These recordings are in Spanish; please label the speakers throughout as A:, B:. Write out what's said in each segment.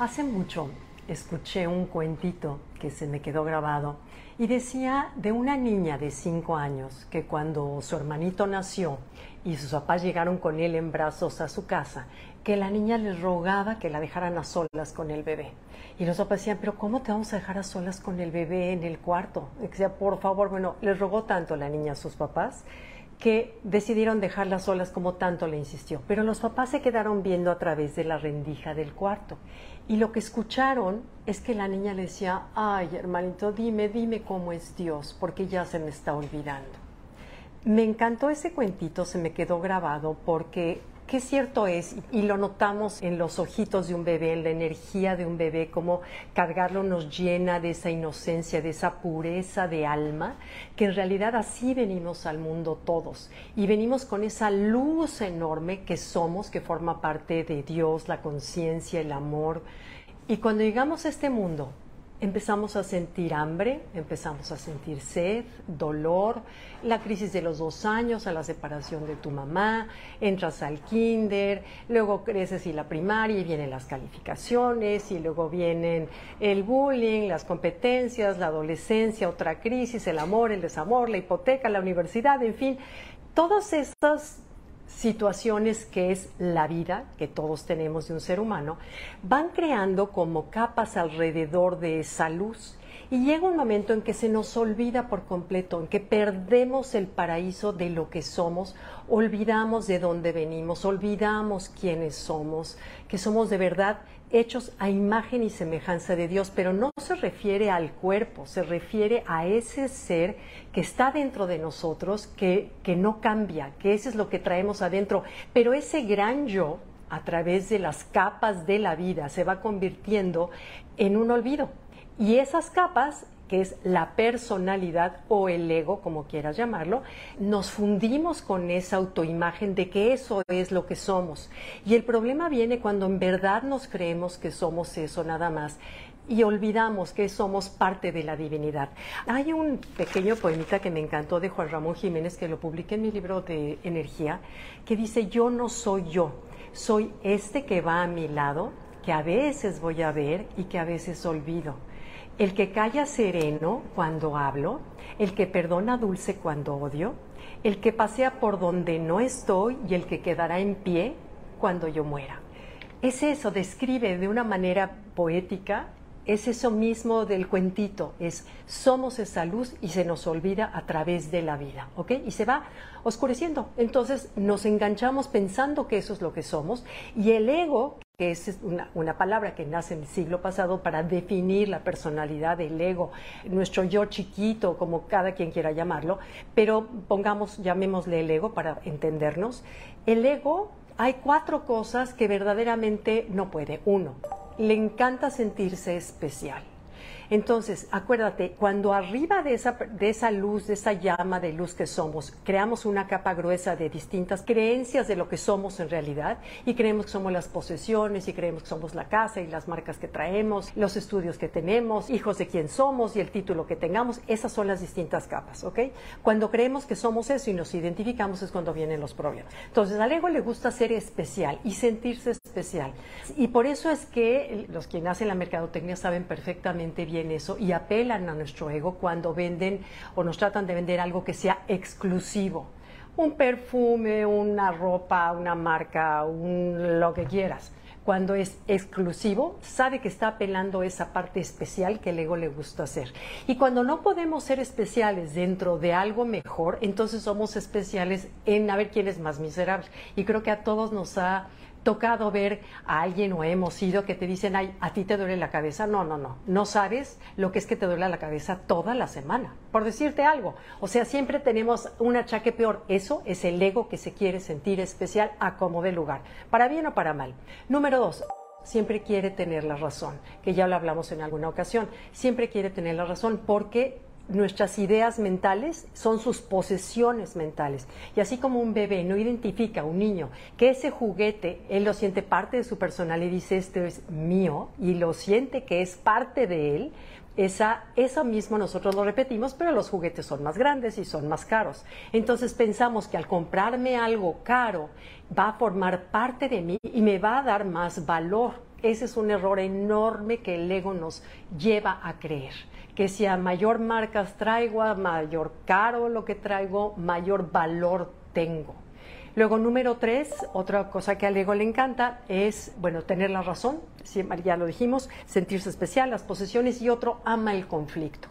A: Hace mucho escuché un cuentito que se me quedó grabado y decía de una niña de cinco años que cuando su hermanito nació y sus papás llegaron con él en brazos a su casa, que la niña les rogaba que la dejaran a solas con el bebé. Y los papás decían, pero ¿cómo te vamos a dejar a solas con el bebé en el cuarto? decía, por favor, bueno, les rogó tanto la niña a sus papás que decidieron dejarla solas como tanto le insistió. Pero los papás se quedaron viendo a través de la rendija del cuarto. Y lo que escucharon es que la niña le decía, ay hermanito, dime, dime cómo es Dios, porque ya se me está olvidando. Me encantó ese cuentito, se me quedó grabado porque qué cierto es, y lo notamos en los ojitos de un bebé, en la energía de un bebé, como cargarlo nos llena de esa inocencia, de esa pureza de alma, que en realidad así venimos al mundo todos. Y venimos con esa luz enorme que somos, que forma parte de Dios, la conciencia, el amor. Y cuando llegamos a este mundo, empezamos a sentir hambre, empezamos a sentir sed, dolor, la crisis de los dos años, a la separación de tu mamá, entras al kinder, luego creces y la primaria y vienen las calificaciones y luego vienen el bullying, las competencias, la adolescencia, otra crisis, el amor, el desamor, la hipoteca, la universidad, en fin, todas estas situaciones que es la vida que todos tenemos de un ser humano, van creando como capas alrededor de esa luz. Y llega un momento en que se nos olvida por completo, en que perdemos el paraíso de lo que somos, olvidamos de dónde venimos, olvidamos quiénes somos, que somos de verdad hechos a imagen y semejanza de Dios, pero no se refiere al cuerpo, se refiere a ese ser que está dentro de nosotros, que, que no cambia, que ese es lo que traemos adentro, pero ese gran yo, a través de las capas de la vida, se va convirtiendo en un olvido. Y esas capas que es la personalidad o el ego, como quieras llamarlo, nos fundimos con esa autoimagen de que eso es lo que somos. Y el problema viene cuando en verdad nos creemos que somos eso nada más y olvidamos que somos parte de la divinidad. Hay un pequeño poemita que me encantó de Juan Ramón Jiménez, que lo publiqué en mi libro de Energía, que dice, yo no soy yo, soy este que va a mi lado, que a veces voy a ver y que a veces olvido el que calla sereno cuando hablo, el que perdona dulce cuando odio, el que pasea por donde no estoy y el que quedará en pie cuando yo muera. Es eso, describe de una manera poética, es eso mismo del cuentito, es somos esa luz y se nos olvida a través de la vida, ¿ok? Y se va oscureciendo. Entonces nos enganchamos pensando que eso es lo que somos y el ego que es una, palabra que nace en el siglo pasado para definir la personalidad del ego, nuestro yo chiquito, como cada quien quiera llamarlo, pero pongamos, llamémosle el ego para entendernos. El ego, hay cuatro cosas que verdaderamente no puede. Uno, le encanta sentirse especial. Entonces, acuérdate, cuando arriba de esa, de esa luz, de esa llama de luz que somos, creamos una capa gruesa de distintas creencias de lo que somos en realidad y creemos que somos las posesiones y creemos que somos la casa y las marcas que traemos, los estudios que tenemos, hijos de quién somos y el título que tengamos, esas son las distintas capas, ¿ok? Cuando creemos que somos eso y nos identificamos es cuando vienen los problemas. Entonces, al ego le gusta ser especial y sentirse especial. Y por eso es que los que hacen la mercadotecnia saben perfectamente bien eso y apelan a nuestro ego cuando venden o nos tratan de vender algo que sea exclusivo. Un perfume, una ropa, una marca, un, lo que quieras. Cuando es exclusivo, sabe que está apelando esa parte especial que el ego le gusta hacer. Y cuando no podemos ser especiales dentro de algo mejor, entonces somos especiales en a ver quién es más miserable. Y creo que a todos nos ha tocado ver a alguien o hemos sido que te dicen, ay, a ti te duele la cabeza. No, no, no. No sabes lo que es que te duele la cabeza toda la semana, por decirte algo. O sea, siempre tenemos un achaque peor. Eso es el ego que se quiere sentir especial a como de lugar, para bien o para mal. Número dos. Siempre quiere tener la razón, que ya lo hablamos en alguna ocasión. Siempre quiere tener la razón porque nuestras ideas mentales son sus posesiones mentales. Y así como un bebé no identifica un niño que ese juguete, él lo siente parte de su personalidad y dice, esto es mío, y lo siente que es parte de él, esa, eso mismo nosotros lo repetimos, pero los juguetes son más grandes y son más caros. Entonces pensamos que al comprarme algo caro va a formar parte de mí y me va a dar más valor Ese es un error enorme que el ego nos lleva a creer. Que si a mayor marcas traigo, a mayor caro lo que traigo, mayor valor tengo. Luego, número tres, otra cosa que al ego le encanta es, bueno, tener la razón, ya lo dijimos, sentirse especial, las posesiones, y otro, ama el conflicto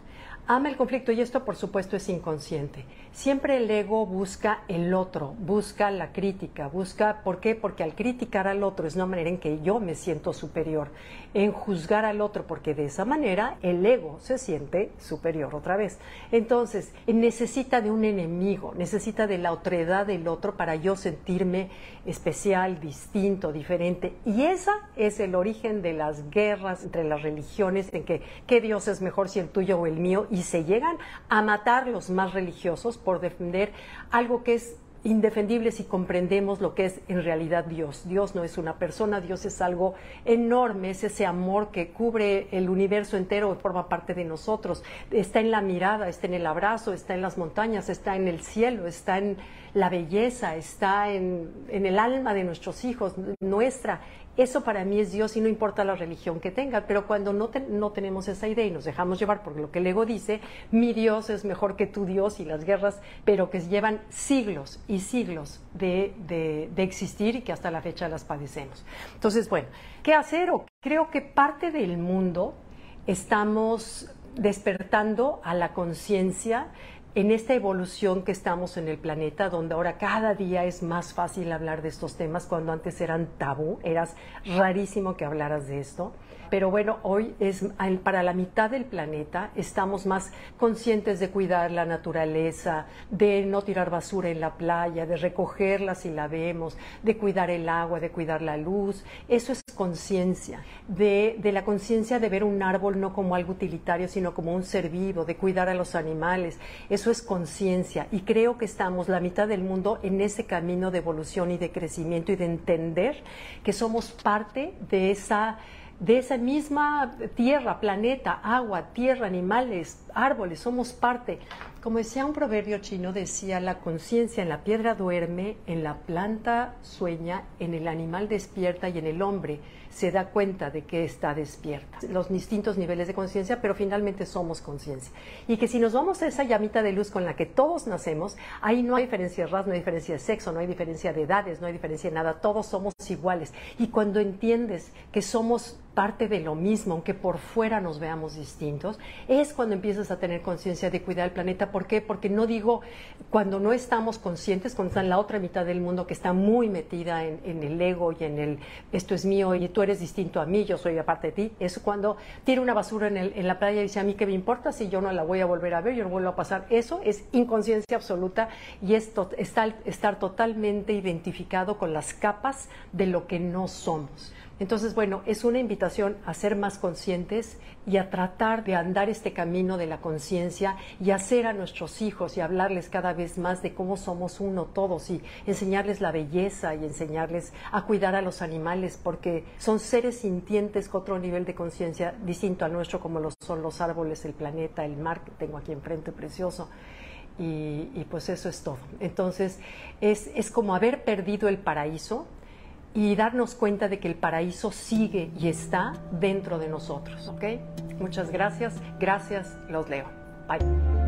A: ama el conflicto y esto por supuesto es inconsciente. Siempre el ego busca el otro, busca la crítica, busca, ¿por qué? Porque al criticar al otro es una manera en que yo me siento superior, en juzgar al otro, porque de esa manera el ego se siente superior otra vez. Entonces, necesita de un enemigo, necesita de la otredad del otro para yo sentirme especial, distinto, diferente. Y esa es el origen de las guerras entre las religiones, en que qué Dios es mejor si el tuyo o el mío, se llegan a matar los más religiosos por defender algo que es indefendible si comprendemos lo que es en realidad Dios. Dios no es una persona, Dios es algo enorme, es ese amor que cubre el universo entero forma parte de nosotros. Está en la mirada, está en el abrazo, está en las montañas, está en el cielo, está en la belleza, está en, el alma de nuestros hijos, nuestra. Eso para mí es Dios y no importa la religión que tenga, pero cuando no, tenemos esa idea y nos dejamos llevar por lo que el ego dice, mi Dios es mejor que tu Dios y las guerras, pero que llevan siglos y siglos de existir y que hasta la fecha las padecemos. Entonces, bueno, ¿qué hacer? Creo que parte del mundo estamos despertando a la conciencia en esta evolución que estamos en el planeta, donde ahora cada día es más fácil hablar de estos temas, cuando antes eran tabú, eras rarísimo que hablaras de esto pero bueno, hoy es para la mitad del planeta estamos más conscientes de cuidar la naturaleza, de no tirar basura en la playa, de recogerla si la vemos, de cuidar el agua, de cuidar la luz. Eso es conciencia, de, la conciencia de ver un árbol no como algo utilitario, sino como un ser vivo, de cuidar a los animales. Eso es conciencia y creo que estamos la mitad del mundo en ese camino de evolución y de crecimiento y de entender que somos parte de esa de esa misma tierra, planeta, agua, tierra, animales, árboles, somos parte. Como decía un proverbio chino, decía, la conciencia en la piedra duerme, en la planta sueña, en el animal despierta y en el hombre se da cuenta de que está despierta. Los distintos niveles de conciencia, pero finalmente somos conciencia. Y que si nos vamos a esa llamita de luz con la que todos nacemos, ahí no hay diferencia de raza, no hay diferencia de sexo, no hay diferencia de edades, no hay diferencia de nada, todos somos iguales. Y cuando entiendes que somos parte de lo mismo, aunque por fuera nos veamos distintos, es cuando empiezas a tener conciencia de cuidar el planeta. ¿Por qué? Porque no digo cuando no estamos conscientes, cuando está en la otra mitad del mundo que está muy metida en, el ego y en el esto es mío y tú eres distinto a mí, yo soy aparte de ti. Es cuando tira una basura en, el, en la playa y dice a mí qué me importa si yo no la voy a volver a ver, yo no vuelvo a pasar. Eso es inconsciencia absoluta y es estar, estar totalmente identificado con las capas de lo que no somos. Entonces, bueno, es una invitación a ser más conscientes y a tratar de andar este camino de la conciencia y hacer a nuestros hijos y hablarles cada vez más de cómo somos uno todos y enseñarles la belleza y enseñarles a cuidar a los animales porque son seres sintientes con otro nivel de conciencia distinto al nuestro como lo son los árboles, el planeta, el mar que tengo aquí enfrente precioso. Y, pues eso es todo. Entonces es, es como haber perdido el paraíso, y darnos cuenta de que el paraíso sigue y está dentro de nosotros. ¿Ok? Muchas gracias. Gracias. Los leo. Bye.